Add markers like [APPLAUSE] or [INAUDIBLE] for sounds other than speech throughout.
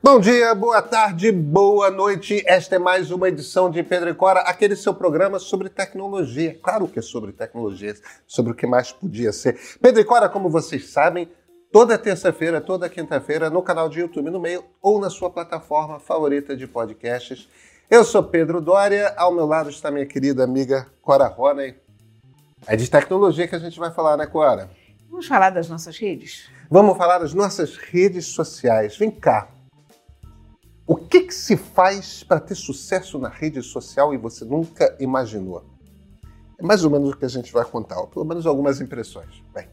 Bom dia, boa tarde, boa noite. Esta é mais uma edição de Pedro e Cora, aquele seu programa sobre tecnologia. Claro que é sobre tecnologia, sobre o que mais podia ser. Pedro e Cora, como vocês sabem, toda terça-feira, toda quinta-feira, no canal de YouTube no meio ou na sua plataforma favorita de podcasts. Eu sou Pedro Dória, ao meu lado está minha querida amiga Cora Roney. É de tecnologia que a gente vai falar, né, Cora? Vamos falar das nossas redes? Vamos falar das nossas redes sociais. Vem cá. O que, que se faz para ter sucesso na rede social e você nunca imaginou? É mais ou menos o que a gente vai contar, ou pelo menos algumas impressões. Bem.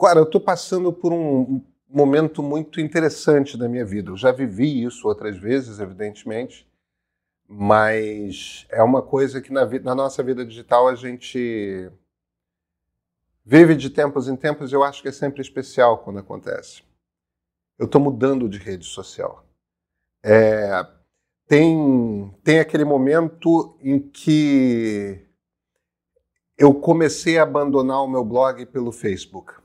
Cara, eu estou passando por um momento muito interessante da minha vida. Eu já vivi isso outras vezes, evidentemente, mas é uma coisa que na, na nossa vida digital a gente vive de tempos em tempos eu acho que é sempre especial quando acontece. Eu estou mudando de rede social. É, tem, tem aquele momento em que eu comecei a abandonar o meu blog pelo Facebook.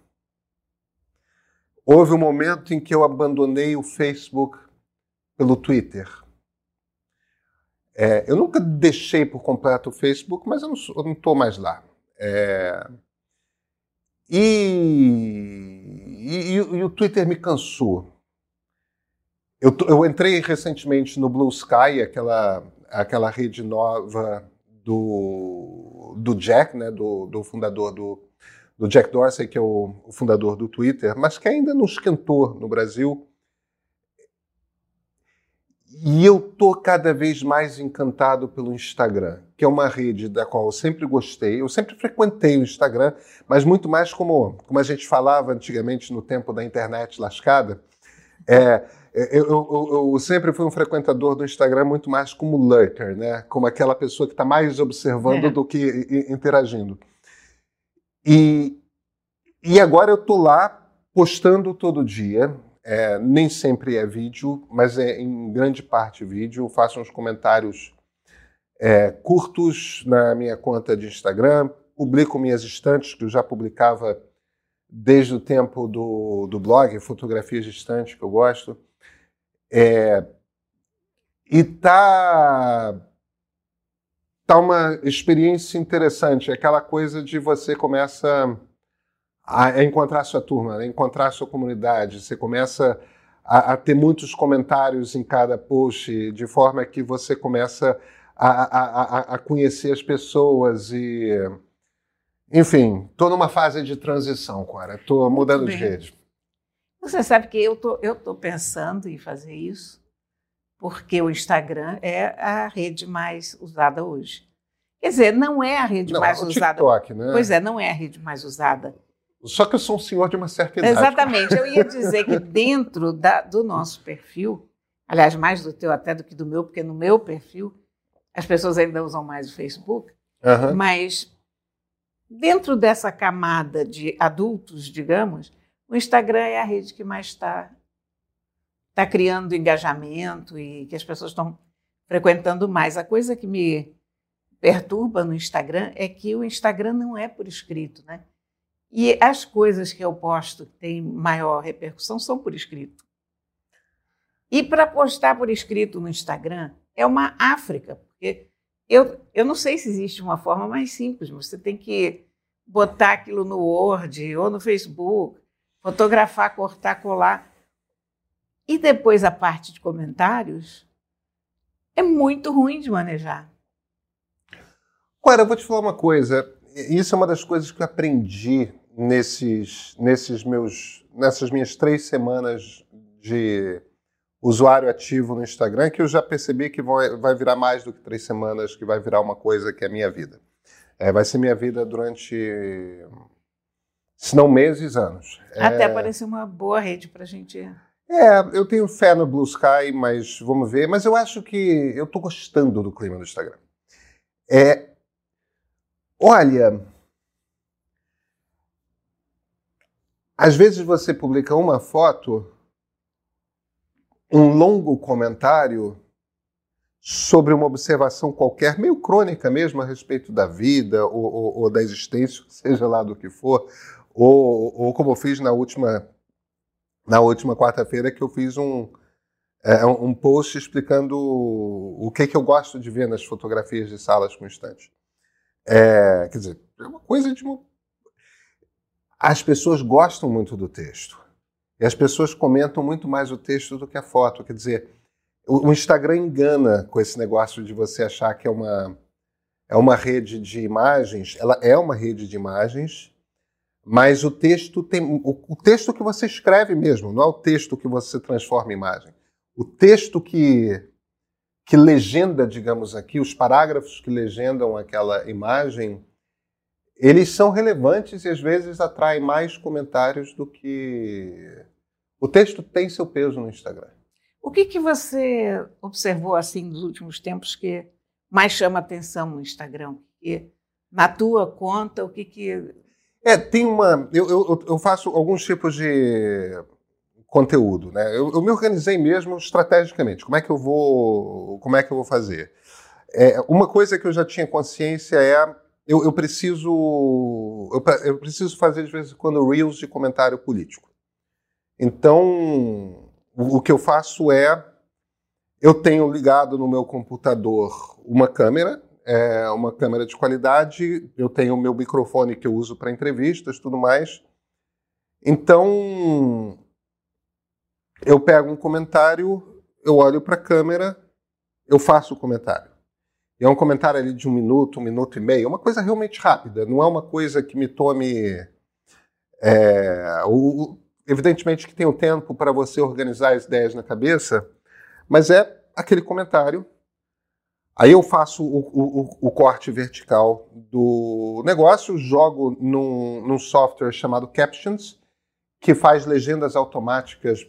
Houve um momento em que eu abandonei o Facebook pelo Twitter. É, eu nunca deixei por completo o Facebook, mas eu não estou mais lá. É, e, e, e, o Twitter me cansou. Eu, eu, entrei recentemente no Blue Sky, aquela, aquela rede nova do, do Jack, né, do, do fundador do, do Jack Dorsey, que é o, o, fundador do Twitter, mas que ainda não esquentou no Brasil. E eu tô cada vez mais encantado pelo Instagram, que é uma rede da qual eu sempre gostei. Eu sempre frequentei o Instagram, mas muito mais como, como a gente falava antigamente no tempo da internet lascada. É, eu, eu, eu, sempre fui um frequentador do Instagram muito mais como lurker, né? Como aquela pessoa que está mais observando é. do que interagindo. E, e agora eu estou lá postando todo dia. É, nem sempre é vídeo, mas é em grande parte vídeo. Eu faço uns comentários é, curtos na minha conta de Instagram, publico minhas estantes, que eu já publicava desde o tempo do, do blog, fotografias de estantes que eu gosto. É, e tá tá uma experiência interessante, aquela coisa de você começa a encontrar sua turma, a encontrar sua comunidade, você começa a, a, ter muitos comentários em cada post, de forma que você começa a, a, a conhecer as pessoas e enfim, estou numa fase de transição, Cora. Estou mudando de rede. Você sabe que eu tô, eu tô pensando em fazer isso porque o Instagram é a rede mais usada hoje. Quer dizer, não é a rede não, mais é o usada. TikTok, né? Pois é, não é a rede mais usada. Só que eu sou um senhor de uma certa idade. Exatamente. Eu ia [LAUGHS] dizer que dentro da, do nosso perfil, aliás, mais do teu até do que do meu, porque no meu perfil as pessoas ainda usam mais o Facebook, uhum. mas dentro dessa camada de adultos, digamos, o Instagram é a rede que mais está está criando engajamento e que as pessoas estão frequentando mais. A coisa que me perturba no Instagram é que o Instagram não é por escrito, né? E as coisas que eu posto que têm maior repercussão são por escrito. E para postar por escrito no Instagram é uma África, porque eu, eu não sei se existe uma forma mais simples, você tem que botar aquilo no Word ou no Facebook, fotografar, cortar, colar. E depois a parte de comentários é muito ruim de manejar. Agora, eu vou te falar uma coisa. Isso é uma das coisas que eu aprendi nesses, nesses meus, nessas minhas três semanas de usuário ativo no Instagram, que eu já percebi que vai, vai virar mais do que três semanas, que vai virar uma coisa que é minha vida. É, vai ser minha vida durante, se não meses, anos. Até é... parecer uma boa rede para a gente é, eu tenho fé no Blue Sky, mas vamos ver. Mas eu acho que eu estou gostando do clima do Instagram. É, olha, às vezes você publica uma foto um longo comentário sobre uma observação qualquer, meio crônica mesmo, a respeito da vida ou, ou, ou da existência, [LAUGHS] seja lá do que for, ou, ou como eu fiz na última, na última quarta-feira, que eu fiz um, é, um post explicando o que, que eu gosto de ver nas fotografias de salas com estante. É, quer dizer, é uma coisa de. As pessoas gostam muito do texto. E as pessoas comentam muito mais o texto do que a foto. Quer dizer, o, Instagram engana com esse negócio de você achar que é uma, é uma rede de imagens. Ela é uma rede de imagens, mas o texto tem. O, o texto que você escreve mesmo, não é o texto que você transforma em imagem. O texto que, que legenda, digamos aqui, os parágrafos que legendam aquela imagem, eles são relevantes e às vezes atraem mais comentários do que. O texto tem seu peso no Instagram. O que, que você observou assim nos últimos tempos que mais chama atenção no Instagram? E na tua conta, o que que é tem uma eu, eu, eu faço alguns tipos de conteúdo, né? Eu, eu, me organizei mesmo estrategicamente. Como é que eu vou como é que eu vou fazer? É, uma coisa que eu já tinha consciência é eu, eu preciso eu, eu preciso fazer de vez em quando reels de comentário político. Então o que eu faço é, eu tenho ligado no meu computador uma câmera, é uma câmera de qualidade, eu tenho o meu microfone que eu uso para entrevistas, tudo mais. Então, eu pego um comentário, eu olho para a câmera, eu faço o comentário. E é um comentário ali de um minuto, um minuto e meio, é uma coisa realmente rápida, não é uma coisa que me tome. É, o, Evidentemente que tem o um tempo para você organizar as ideias na cabeça, mas é aquele comentário. Aí eu faço o, o, o corte vertical do negócio, jogo num, num software chamado Captions, que faz legendas automáticas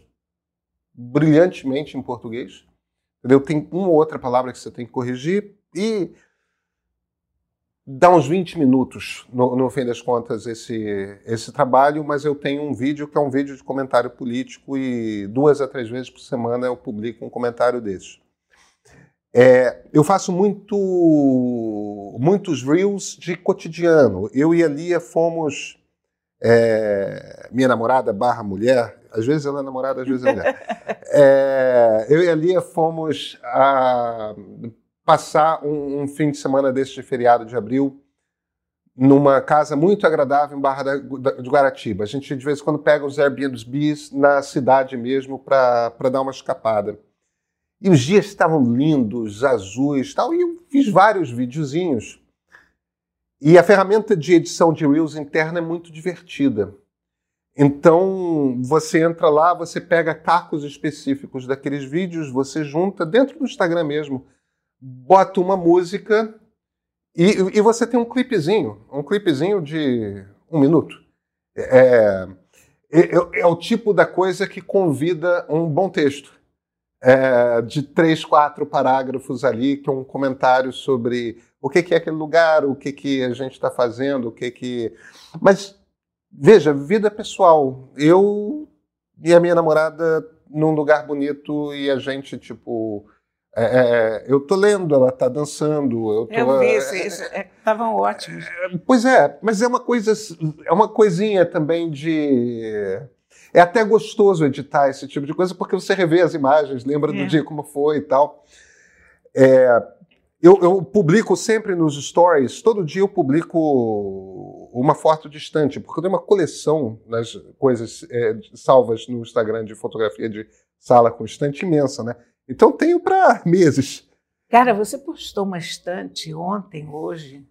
brilhantemente em português. Entendeu? Tem uma ou outra palavra que você tem que corrigir e dá uns 20 minutos, no, no, fim das contas, esse, esse trabalho, mas eu tenho um vídeo que é um vídeo de comentário político e duas a três vezes por semana eu publico um comentário desses. É, eu faço muito, muitos reels de cotidiano. Eu e a Lia fomos é, minha namorada barra mulher, às vezes ela é namorada, às vezes é mulher. [LAUGHS] É, eu e a Lia fomos a passar um, um, fim de semana desse de feriado de abril numa casa muito agradável em Barra da, de Guaratiba. A gente de vez em quando pega os Airbnbs na cidade mesmo para dar uma escapada. E os dias estavam lindos, azuis tal, e eu fiz vários videozinhos. E a ferramenta de edição de Reels interna é muito divertida. Então, você entra lá, você pega cacos específicos daqueles vídeos, você junta dentro do Instagram mesmo bota uma música e, e você tem um clipezinho, um clipezinho de um minuto. É, é, é, é o tipo da coisa que convida um bom texto. É, de três, quatro parágrafos ali, que é um comentário sobre o que, que é aquele lugar, o que, que a gente está fazendo, o que que. Mas, veja, vida pessoal. Eu e a minha namorada num lugar bonito e a gente, tipo, é, é, é, eu tô lendo, ela tá dançando. Eu, tô, eu vi, estavam é, ótimos. pois é, mas é uma coisa, é uma coisinha também de. É até gostoso editar esse tipo de coisa porque você revê as imagens, lembra do dia como foi e tal. Eu, eu, publico sempre nos stories, todo dia eu publico uma foto distante, porque eu tenho uma coleção das coisas é, salvas no Instagram de fotografia de sala com estante imensa, né? Então tenho para meses. Cara, você postou uma estante ontem, hoje,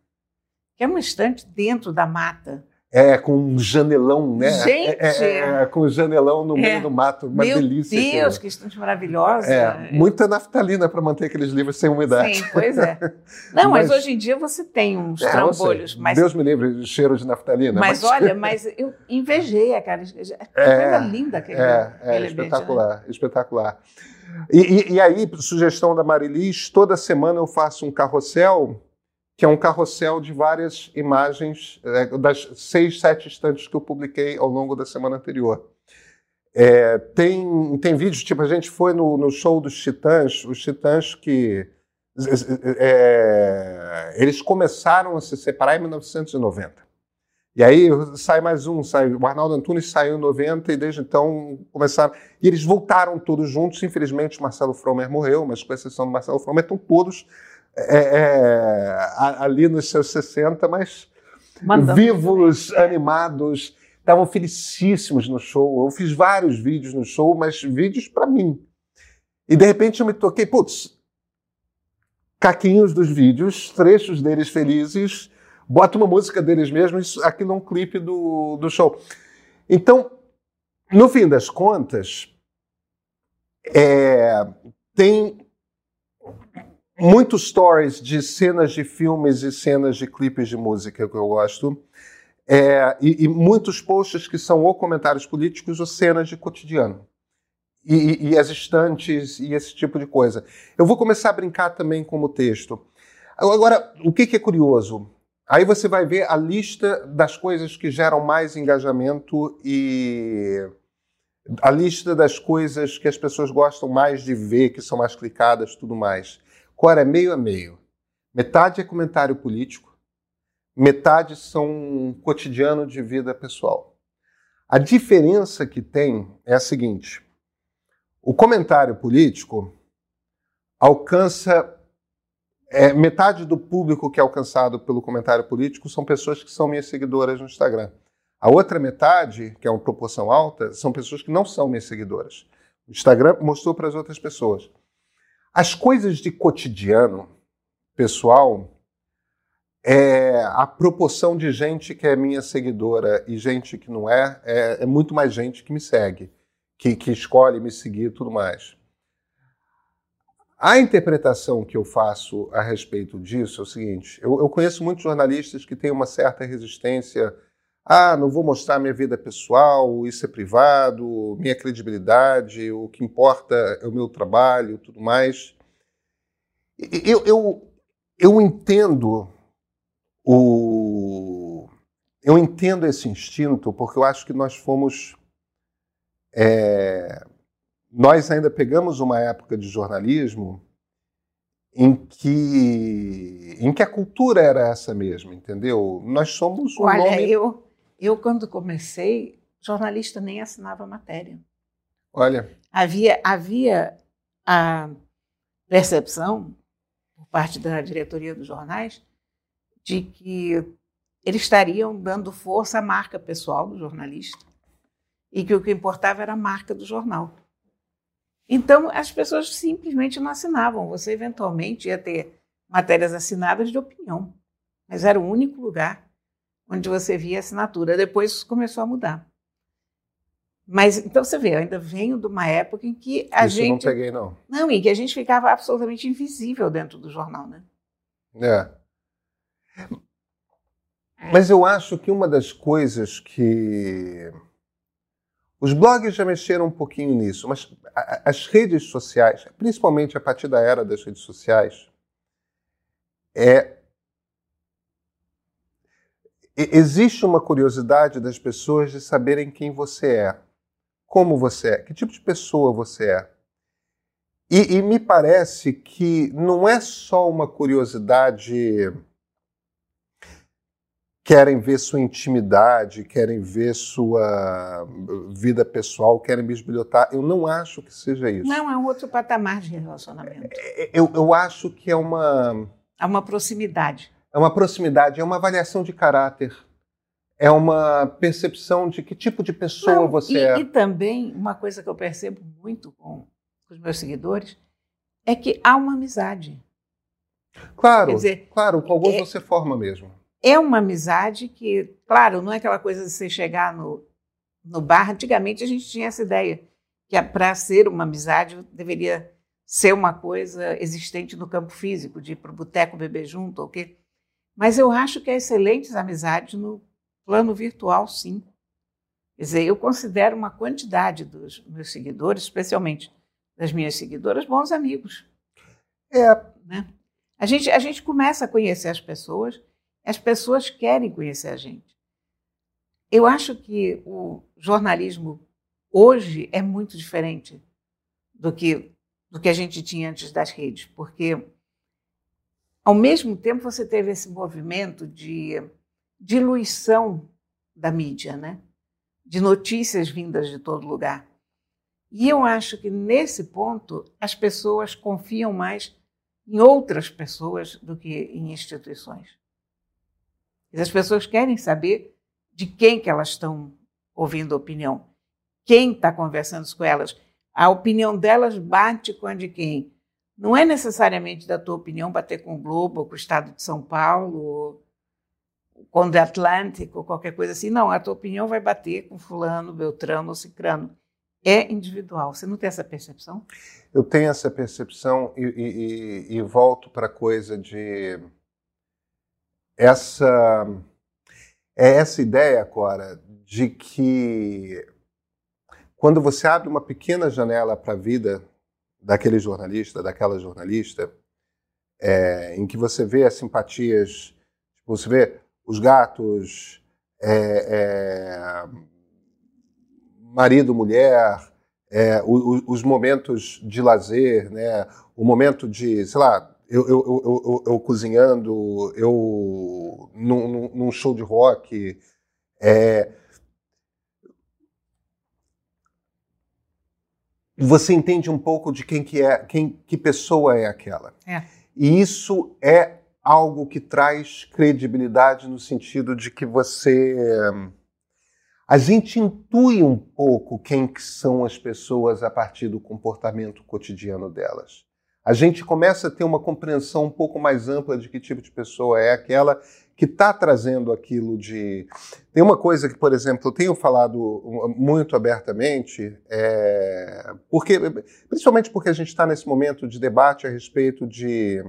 que é uma estante dentro da mata. É, com um janelão, né? Gente! É, é, é com um janelão no meio é. do mato, uma Meu delícia. Meu Deus, que estante maravilhosa! É, muita naftalina para manter aqueles livros sem umidade. Sim, pois é. [LAUGHS] Não, mas, mas hoje em dia você tem uns é, trambolhos. Mas, Deus me livre, cheiro de naftalina. Mas, mas... olha, [LAUGHS] mas eu invejei aquela. É, coisa linda aquele, é, é, espetacular, né? espetacular. E, e, e aí, sugestão da Marilis, toda semana eu faço um carrossel que é um carrossel de várias imagens é, das seis, sete estantes que eu publiquei ao longo da semana anterior. É, tem, tem vídeos, tipo, a gente foi no, no show dos Titãs, os Titãs que. É, eles começaram a se separar em 1990. E aí sai mais um, sai, o Arnaldo Antunes saiu em 90 e desde então começaram. E eles voltaram todos juntos. Infelizmente, Marcelo Fromer morreu, mas com exceção do Marcelo Fromer, estão todos é, é, ali nos seus 60, mas Mandando vivos, animados, estavam felicíssimos no show. Eu fiz vários vídeos no show, mas vídeos para mim. E de repente eu me toquei, putz, caquinhos dos vídeos, trechos deles felizes bota uma música deles mesmos aqui num clipe do, do show. Então, no fim das contas, é, tem muitos stories de cenas de filmes e cenas de clipes de música que eu gosto. É, e, e, muitos posts que são ou comentários políticos ou cenas de cotidiano. E, e, as estantes e esse tipo de coisa. Eu vou começar a brincar também com o texto. Agora, o que, que é curioso? Aí você vai ver a lista das coisas que geram mais engajamento e a lista das coisas que as pessoas gostam mais de ver, que são mais clicadas, tudo mais. Cora é meio a meio. Metade é comentário político, metade são cotidiano de vida pessoal. A diferença que tem é a seguinte: o comentário político alcança é, metade do público que é alcançado pelo comentário político são pessoas que são minhas seguidoras no Instagram. A outra metade, que é uma proporção alta, são pessoas que não são minhas seguidoras. O Instagram mostrou para as outras pessoas. As coisas de cotidiano, pessoal, é a proporção de gente que é minha seguidora e gente que não é, é, é muito mais gente que me segue, que, que escolhe me seguir e tudo mais. A interpretação que eu faço a respeito disso é o seguinte: eu, eu, conheço muitos jornalistas que têm uma certa resistência. Ah, não vou mostrar minha vida pessoal, isso é privado, minha credibilidade, o que importa é o meu trabalho, tudo mais. Eu, eu, eu entendo o, eu entendo esse instinto porque eu acho que nós fomos é, nós ainda pegamos uma época de jornalismo em que, em que a cultura era essa mesmo, entendeu? Nós somos um Olha, nome... eu, eu quando comecei, jornalista nem assinava matéria. Olha. Havia, havia a percepção, por parte da diretoria dos jornais, de que eles estariam dando força à marca pessoal do jornalista e que o que importava era a marca do jornal. Então, as pessoas simplesmente não assinavam. Você, eventualmente, ia ter matérias assinadas de opinião, mas era o único lugar onde você via assinatura. Depois começou a mudar. Mas, então, você vê, eu ainda venho de uma época em que a Isso gente... não peguei, não. Não, em que a gente ficava absolutamente invisível dentro do jornal, né? É. Mas eu acho que uma das coisas que os blogs já mexeram um pouquinho nisso, mas as redes sociais, principalmente a partir da era das redes sociais, é existe uma curiosidade das pessoas de saberem quem você é, como você é, que tipo de pessoa você é. E, e me parece que não é só uma curiosidade querem ver sua intimidade, querem ver sua vida pessoal, querem bisbilhotar. Eu não acho que seja isso. Não, é um outro patamar de relacionamento. É, eu, eu acho que é uma. É uma proximidade. É uma proximidade, é uma avaliação de caráter. É uma percepção de que tipo de pessoa não, você e, é. E também, uma coisa que eu percebo muito com os meus seguidores é que há uma amizade. Claro, dizer, claro, com alguns é, você forma mesmo é uma amizade que, claro, não é aquela coisa de você chegar no, no bar. Antigamente a gente tinha essa ideia que para ser uma amizade deveria ser uma coisa existente no campo físico, de ir para o boteco beber junto, ou quê. Mas eu acho que há excelentes amizades no plano virtual, sim. Quer dizer, eu considero uma quantidade dos meus seguidores, especialmente das minhas seguidoras, bons amigos. É. Né? A, gente, a gente começa a conhecer as pessoas as pessoas querem conhecer a gente. Eu acho que o jornalismo hoje é muito diferente do que do que a gente tinha antes das redes, porque ao mesmo tempo você teve esse movimento de diluição da mídia, né? De notícias vindas de todo lugar. E eu acho que nesse ponto as pessoas confiam mais em outras pessoas do que em instituições. As pessoas querem saber de quem que elas estão ouvindo opinião, quem está conversando com elas. A opinião delas bate com a de quem? Não é necessariamente da tua opinião bater com o Globo, com o Estado de São Paulo, ou com o The Atlantic, ou qualquer coisa assim. Não, a tua opinião vai bater com fulano, beltrano ou cicrano é individual. Você não tem essa percepção? Eu tenho essa percepção e, e, e volto para a coisa de essa é essa ideia, Cora, de que quando você abre uma pequena janela para a vida daquele jornalista, daquela jornalista, é, em que você vê as simpatias, tipo, você vê os gatos, é, é, marido, mulher, é, os, os, momentos de lazer, né? o momento de, sei lá, eu, eu, eu, eu cozinhando, eu num, num, show de rock. Você entende um pouco de quem que é, quem, que pessoa é aquela. É. E isso é algo que traz credibilidade no sentido de que você a gente intui um pouco quem são as pessoas a partir do comportamento cotidiano delas. A gente começa a ter uma compreensão um pouco mais ampla de que tipo de pessoa é aquela que está trazendo aquilo de. Tem uma coisa que, por exemplo, eu tenho falado muito abertamente, é... porque principalmente porque a gente está nesse momento de debate a respeito de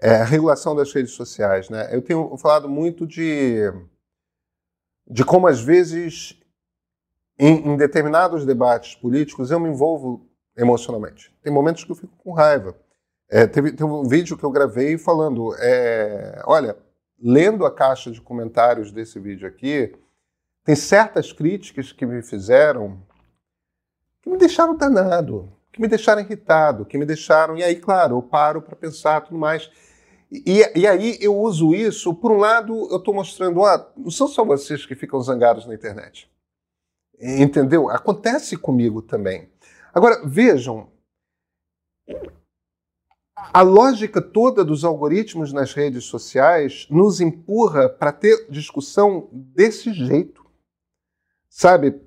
é, regulação das redes sociais. Né? Eu tenho falado muito de de como às vezes em, em, determinados debates políticos eu me envolvo emocionalmente. Tem momentos que eu fico com raiva. É, teve, teve, um vídeo que eu gravei falando, é, olha, lendo a caixa de comentários desse vídeo aqui, tem certas críticas que me fizeram que me deixaram danado, que me deixaram irritado, que me deixaram. E aí, claro, eu paro para pensar tudo mais. E, e, aí eu uso isso, por um lado, eu estou mostrando, ah, não são só vocês que ficam zangados na internet. Entendeu? Acontece comigo também. Agora, vejam, a lógica toda dos algoritmos nas redes sociais nos empurra para ter discussão desse jeito. Sabe?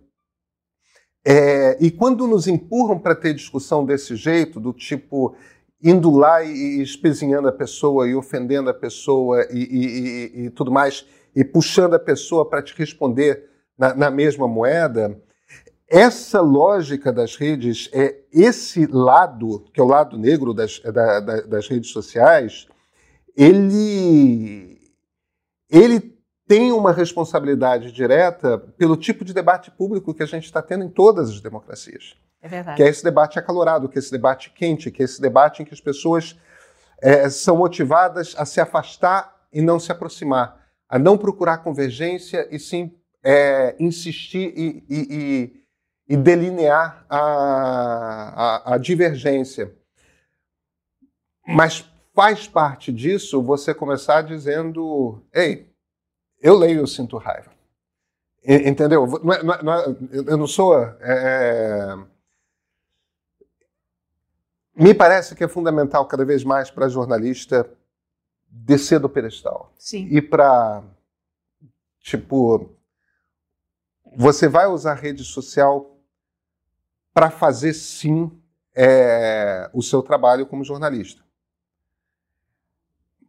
É, e quando nos empurram para ter discussão desse jeito, do tipo, indo lá e espezinhando a pessoa e ofendendo a pessoa e, e, e, e tudo mais, e puxando a pessoa para te responder na, na, mesma moeda. Essa lógica das redes, é esse lado, que é o lado negro das, da, da, das redes sociais, ele, ele tem uma responsabilidade direta pelo tipo de debate público que a gente está tendo em todas as democracias. É verdade. Que é esse debate acalorado, que é esse debate quente, que é esse debate em que as pessoas é, são motivadas a se afastar e não se aproximar, a não procurar convergência e sim é, insistir e, e, e, e delinear a, a, a divergência. Mas faz parte disso você começar dizendo: ei, eu leio, eu sinto raiva. Entendeu? Não é, não é, eu não sou. É, me parece que é fundamental cada vez mais para jornalista descer do pedestal. Sim. E para, tipo, você vai usar rede social para fazer sim é, o seu trabalho como jornalista.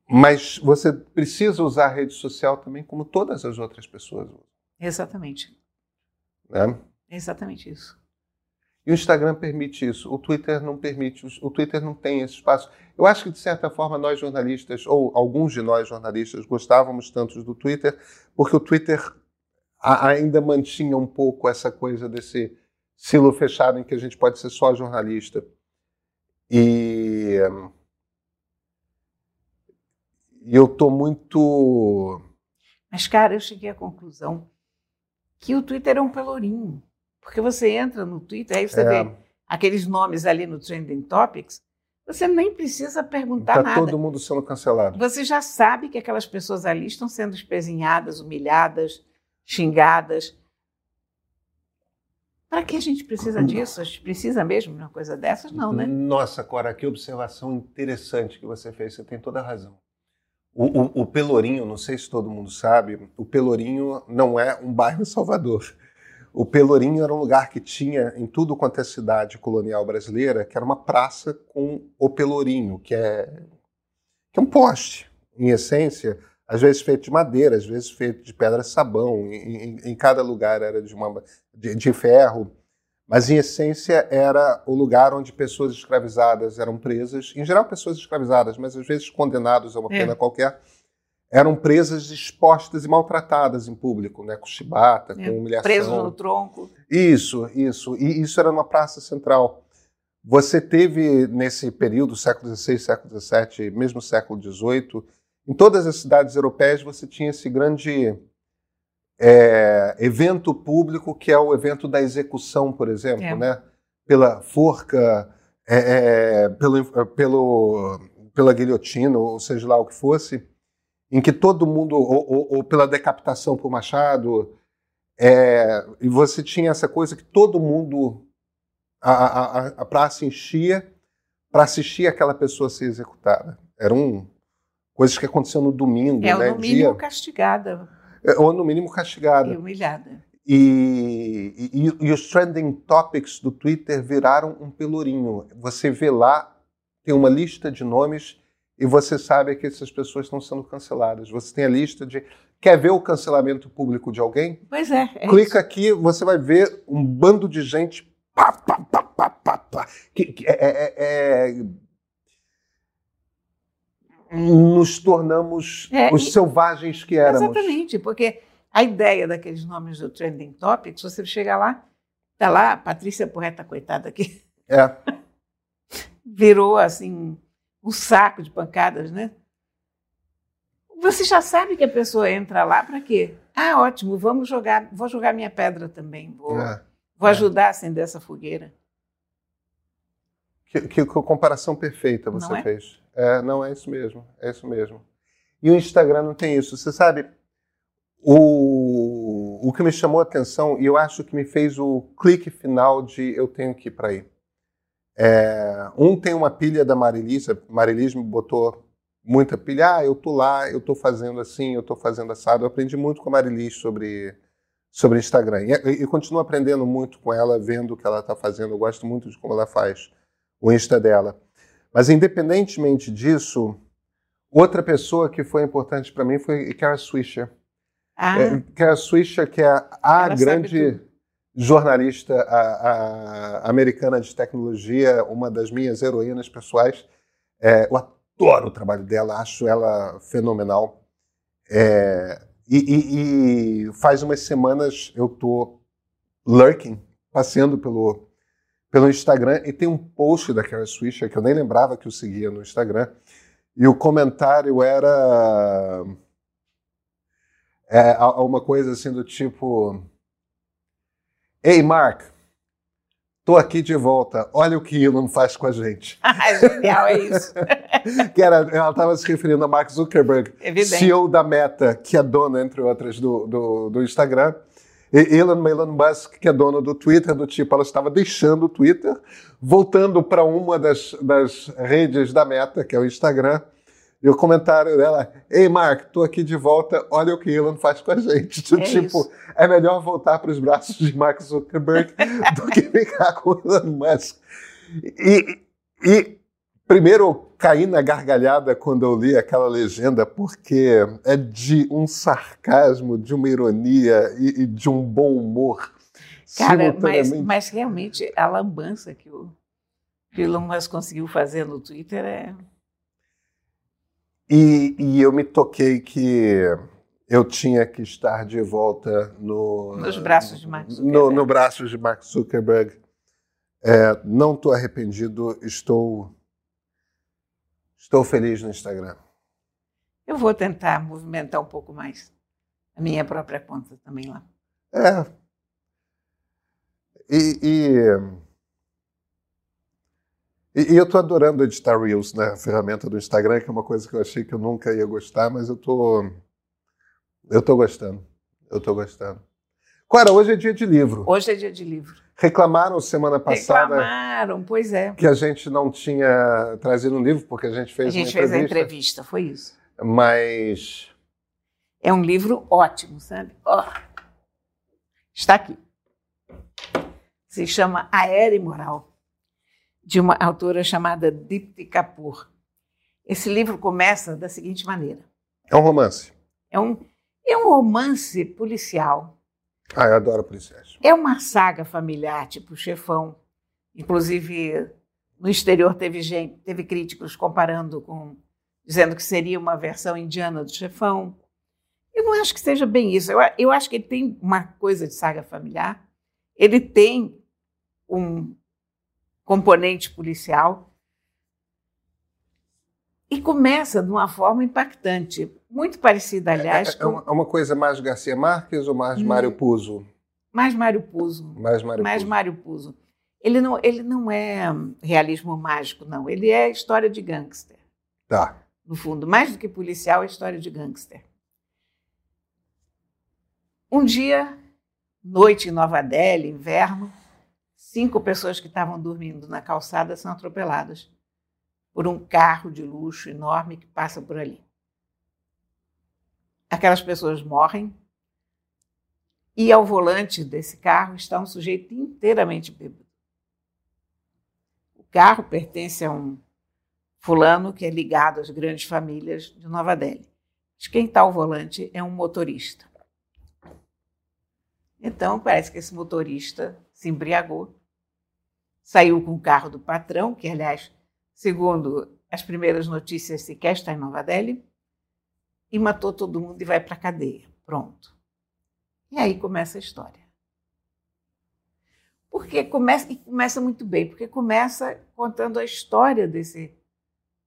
Mas você precisa usar a rede social também como todas as outras pessoas usam. Exatamente. Né? Exatamente isso. E o Instagram permite isso, o Twitter não permite, o Twitter não tem esse espaço. Eu acho que, de certa forma, nós jornalistas, ou alguns de nós jornalistas, gostávamos tanto do Twitter, porque o Twitter ainda mantinha um pouco essa coisa desse silo fechado em que a gente pode ser só jornalista. E, e eu estou muito. Mas, cara, eu cheguei à conclusão que o Twitter é um pelourinho. Porque você entra no Twitter, aí você é. vê aqueles nomes ali no Trending Topics, você nem precisa perguntar tá nada. Está todo mundo sendo cancelado. Você já sabe que aquelas pessoas ali estão sendo espezinhadas, humilhadas, xingadas. Para que a gente precisa disso? A gente precisa mesmo de uma coisa dessas? Não, né? Nossa, Cora, que observação interessante que você fez. Você tem toda a razão. O, o, o, Pelourinho, não sei se todo mundo sabe, o Pelourinho não é um bairro Salvador. O Pelourinho era um lugar que tinha em tudo quanto é cidade colonial brasileira, que era uma praça com o Pelourinho, que é, que é um poste, em essência, às vezes feito de madeira, às vezes feito de pedra-sabão, em, em, em, cada lugar era de, uma, de, de ferro, mas em essência era o lugar onde pessoas escravizadas eram presas, em geral pessoas escravizadas, mas às vezes condenados a uma pena é. qualquer, eram presas expostas e maltratadas em público, né, com chibata, é, com humilhação. Preso no tronco. Isso, isso. E isso era numa praça central. Você teve, nesse período, século XVI, século XVII, mesmo século XVIII, em todas as cidades europeias você tinha esse grande é, evento público que é o evento da execução, por exemplo, é. né? Pela forca, é, é pelo, pelo, pela guilhotina, ou seja lá o que fosse em que todo mundo, ou, ou, ou pela decapitação por machado, é, e você tinha essa coisa que todo mundo, a, a, a praça enchia para assistir aquela pessoa ser executada. Eram coisas que aconteciam no domingo, é, né? Ou no mínimo dia, castigada. É, ou no mínimo castigada. E humilhada. E, e, e, os trending topics do Twitter viraram um pelourinho. Você vê lá, tem uma lista de nomes e você sabe que essas pessoas estão sendo canceladas. Você tem a lista de. Quer ver o cancelamento público de alguém? Pois é. é Clica isso. aqui, você vai ver um bando de gente. Pá, pá, pá, pá, pá, pá, que, que é, é, é... Nos tornamos é, os e... selvagens que éramos. Exatamente, porque a ideia daqueles nomes do Trending Topics, você chega lá, tá lá, Patrícia Porreta, coitada aqui. É. [LAUGHS] Virou assim um saco de pancadas, né? Você já sabe que a pessoa entra lá para quê? Ah, ótimo, vamos jogar, vou jogar minha pedra também, vou, é, vou é. ajudar a acender essa fogueira. Que, que, comparação perfeita você é? fez. É, não, é isso mesmo, é isso mesmo. E o Instagram não tem isso. Você sabe, o, o que me chamou a atenção, e eu acho que me fez o clique final de eu tenho que ir para aí. É, um tem uma pilha da Marilis, Marilis me botou muita pilha. Ah, eu tô lá, eu tô fazendo assim, eu tô fazendo assado. Eu aprendi muito com a Marilis sobre, sobre Instagram. E, e, e continuo aprendendo muito com ela, vendo o que ela está fazendo. Eu gosto muito de como ela faz o Insta dela. Mas, independentemente disso, outra pessoa que foi importante para mim foi Kara Swisher. Ah. É, Kara Swisher, que é a ela grande jornalista a, a, americana de tecnologia, uma das minhas heroínas pessoais. É, eu adoro o trabalho dela, acho ela fenomenal. É, e, e, e, faz umas semanas eu tô lurking, passeando pelo, pelo Instagram, e tem um post da Kara Swisher, que eu nem lembrava que eu seguia no Instagram, e o comentário era é, uma coisa assim do tipo Ei, Mark, tô aqui de volta. Olha o que Elon faz com a gente. [LAUGHS] Ah, genial, é isso. [LAUGHS] que era, ela estava se referindo a Mark Zuckerberg, Evidente. CEO da Meta, que é dona, entre outras, do, do, do Instagram. Elon, Elon Musk, que é dono do Twitter, do tipo, ela estava deixando o Twitter, voltando para uma das, das redes da Meta, que é o Instagram, e o comentário dela, ei Mark, tô aqui de volta, olha o que Elon faz com a gente. É tipo, isso. é melhor voltar para os braços de Mark Zuckerberg [LAUGHS] do que ficar com Elon Musk. E, e primeiro eu caí na gargalhada quando eu li aquela legenda, porque é de um sarcasmo, de uma ironia e, e de um bom humor. Cara, mas, mas realmente a lambança que o Elon Musk conseguiu fazer no Twitter é e, e, eu me toquei que eu tinha que estar de volta no, nos braços de Mark Zuckerberg. No, no braços de Mark Zuckerberg. É, não estou arrependido, estou, estou feliz no Instagram. Eu vou tentar movimentar um pouco mais a minha própria conta também lá. É. E, e, e, eu estou adorando editar Reels, né? A ferramenta do Instagram, que é uma coisa que eu achei que eu nunca ia gostar, mas eu tô, eu tô gostando. Eu tô gostando. Clara, hoje é dia de livro. Hoje é dia de livro. Reclamaram semana passada. Reclamaram, pois é. Que a gente não tinha trazido um livro, porque a gente fez a gente uma entrevista. A gente fez a entrevista, foi isso. Mas. É um livro ótimo, sabe? Oh. Está aqui. Se chama A Era Imoral, de uma autora chamada Dipti Kapoor. Esse livro começa da seguinte maneira: É um romance. É um, é um romance policial ah, eu adoro policiais. É uma saga familiar, tipo Chefão. Inclusive, no exterior teve gente, teve críticos comparando com, dizendo que seria uma versão indiana do Chefão. Eu não acho que seja bem isso. Eu, eu acho que ele tem uma coisa de saga familiar. Ele tem um componente policial e começa de uma forma impactante. Muito parecida, aliás. É, é, com... é uma coisa mais Garcia Marques ou mais hum. Mário Puzo? Mais Mário Puzo. Mais Mário mais Puzo. Mário Puzo. Ele não, ele não é realismo mágico, não. Ele é história de gangster. Tá. No fundo, mais do que policial, é história de gangster. Um dia, noite em Nova Delhi, inverno, cinco pessoas que estavam dormindo na calçada são atropeladas por um carro de luxo enorme que passa por ali aquelas pessoas morrem e ao volante desse carro está um sujeito inteiramente bêbado. O carro pertence a um fulano que é ligado às grandes famílias de Nova Delhi. Mas quem está ao volante é um motorista. Então, parece que esse motorista se embriagou, saiu com o carro do patrão, que, aliás, segundo as primeiras notícias, sequer está em Nova Delhi, e matou todo mundo e vai para a cadeia. Pronto. E aí começa a história. Porque começa, e começa muito bem, porque começa contando a história desse,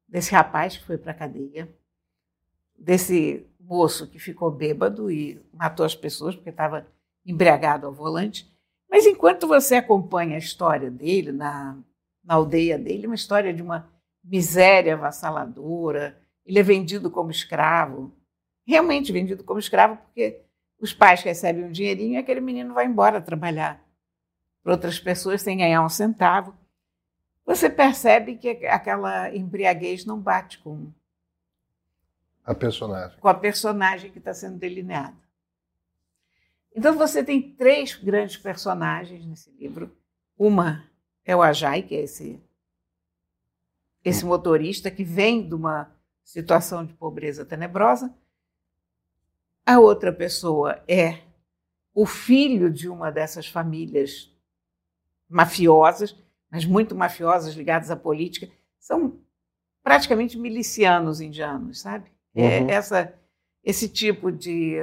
desse rapaz que foi para a cadeia, desse moço que ficou bêbado e matou as pessoas porque estava embriagado ao volante. Mas enquanto você acompanha a história dele na, na aldeia dele, uma história de uma miséria avassaladora, ele é vendido como escravo, realmente vendido como escravo, porque os pais recebem um dinheirinho e aquele menino vai embora trabalhar para outras pessoas sem ganhar um centavo. Você percebe que aquela embriaguez não bate com a personagem. Com a personagem que está sendo delineada. Então você tem três grandes personagens nesse livro. Uma é o Ajay, que é esse esse motorista que vem de uma situação de pobreza tenebrosa. A outra pessoa é o filho de uma dessas famílias mafiosas, mas muito mafiosas ligadas à política. São praticamente milicianos indianos, sabe? É uhum. É essa, esse tipo de,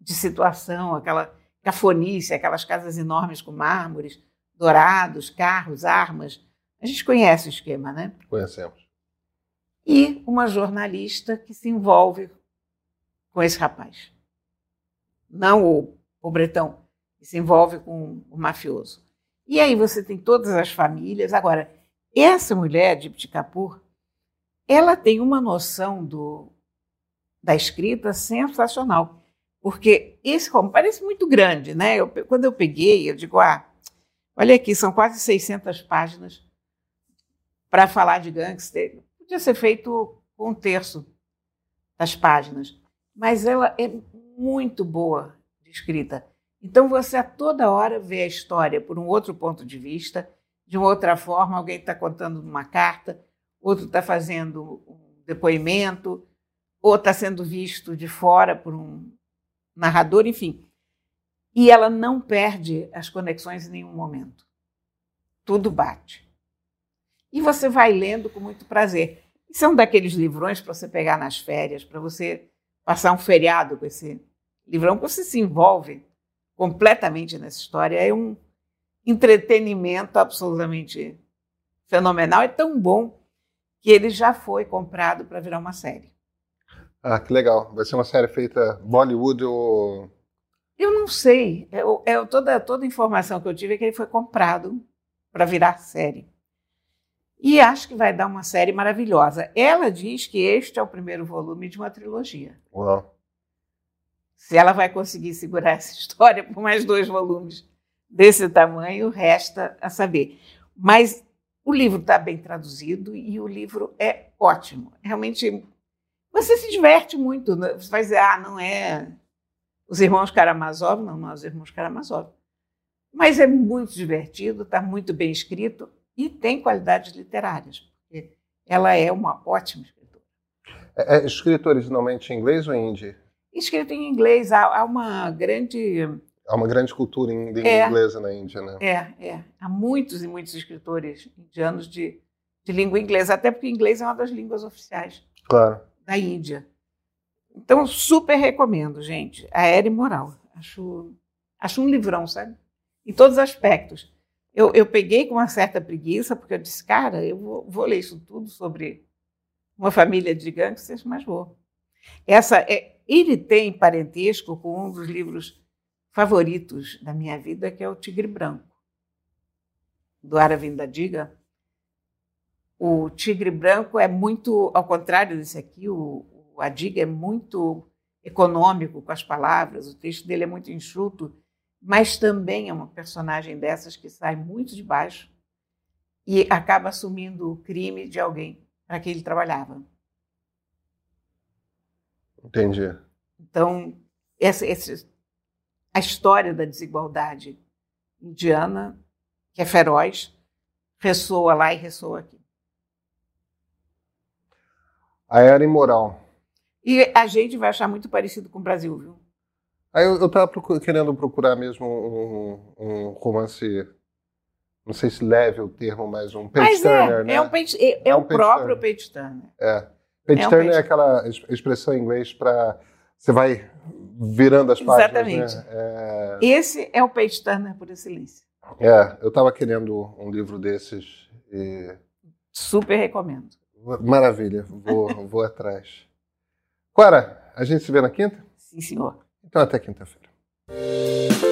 de situação, aquela cafonice, aquelas casas enormes com mármores dourados, carros, armas. A gente conhece o esquema, né? Conhecemos e uma jornalista que se envolve com esse rapaz. Não o, o bretão, que se envolve com o mafioso. E aí você tem todas as famílias. Agora, essa mulher, de Kapoor, ela tem uma noção do, da escrita sensacional. Porque esse romance parece muito grande, né? Eu, quando eu peguei, eu digo, ah, olha aqui, são quase 600 páginas para falar de gangster. Podia ser feito com um terço das páginas, mas ela é muito boa de escrita. Então você a toda hora vê a história por um outro ponto de vista, de uma outra forma, alguém está contando uma carta, outro está fazendo um depoimento, ou está sendo visto de fora por um narrador, enfim. E ela não perde as conexões em nenhum momento. Tudo bate. E você vai lendo com muito prazer. E são daqueles livrões para você pegar nas férias, para você passar um feriado com esse livrão, você se envolve completamente nessa história. É um entretenimento absolutamente fenomenal. É tão bom que ele já foi comprado para virar uma série. Ah, que legal. Vai ser uma série feita Bollywood ou Eu não sei. Eu, eu, toda, toda a informação que eu tive é que ele foi comprado para virar série. E acho que vai dar uma série maravilhosa. Ela diz que este é o primeiro volume de uma trilogia. Uau. Se ela vai conseguir segurar [LAUGHS] essa história por mais dois volumes desse tamanho, resta a saber. Mas o livro está bem traduzido e o livro é ótimo. Realmente, você se diverte muito. Né? Você vai dizer, ah, não é os irmãos Karamazov, não, não é os irmãos Karamazov. Mas é muito divertido, está muito bem escrito e tem qualidades literárias, porque ela é uma ótima escritora. É, é escrito originalmente em inglês ou em hindi? Escrito em inglês. Há, há uma grande... Há uma grande cultura em língua é, inglesa na Índia, né? É, é. Há muitos e muitos escritores indianos de, de língua inglesa, até porque o inglês é uma das línguas oficiais claro. da Índia. Então, super recomendo, gente. A Era Moral. Acho, acho um livrão, sabe? Em todos os aspectos. Eu, eu peguei com uma certa preguiça, porque eu disse, cara, eu vou, vou ler isso tudo sobre uma família de gangsters, mas vou. Essa é, ele tem parentesco com um dos livros favoritos da minha vida, que é o Tigre Branco, do Aravinda Diga. O Tigre Branco é muito, ao contrário desse aqui, o, o Adiga é muito econômico com as palavras, o texto dele é muito enxuto, mas também é uma personagem dessas que sai muito de baixo e acaba assumindo o crime de alguém para quem ele trabalhava. Entendi. Então, essa, essa, a história da desigualdade indiana, que é feroz, ressoa lá e ressoa aqui. A era imoral. E a gente vai achar muito parecido com o Brasil, viu? Aí eu, estava procur, querendo procurar mesmo um, um, romance, não sei se leve o termo, mas um page mas é, turner, é, né? É, um page, é, é, é um o próprio turner. page turner. É. Page é um turner page... é aquela expressão em inglês para você vai virando as páginas. Exatamente. Né? É... Esse é o page turner por excelência. É, eu estava querendo um livro desses. E... Super recomendo. Maravilha, vou, vou atrás. Clara, a gente se vê na quinta? Sim, senhor. Então até quinta-feira.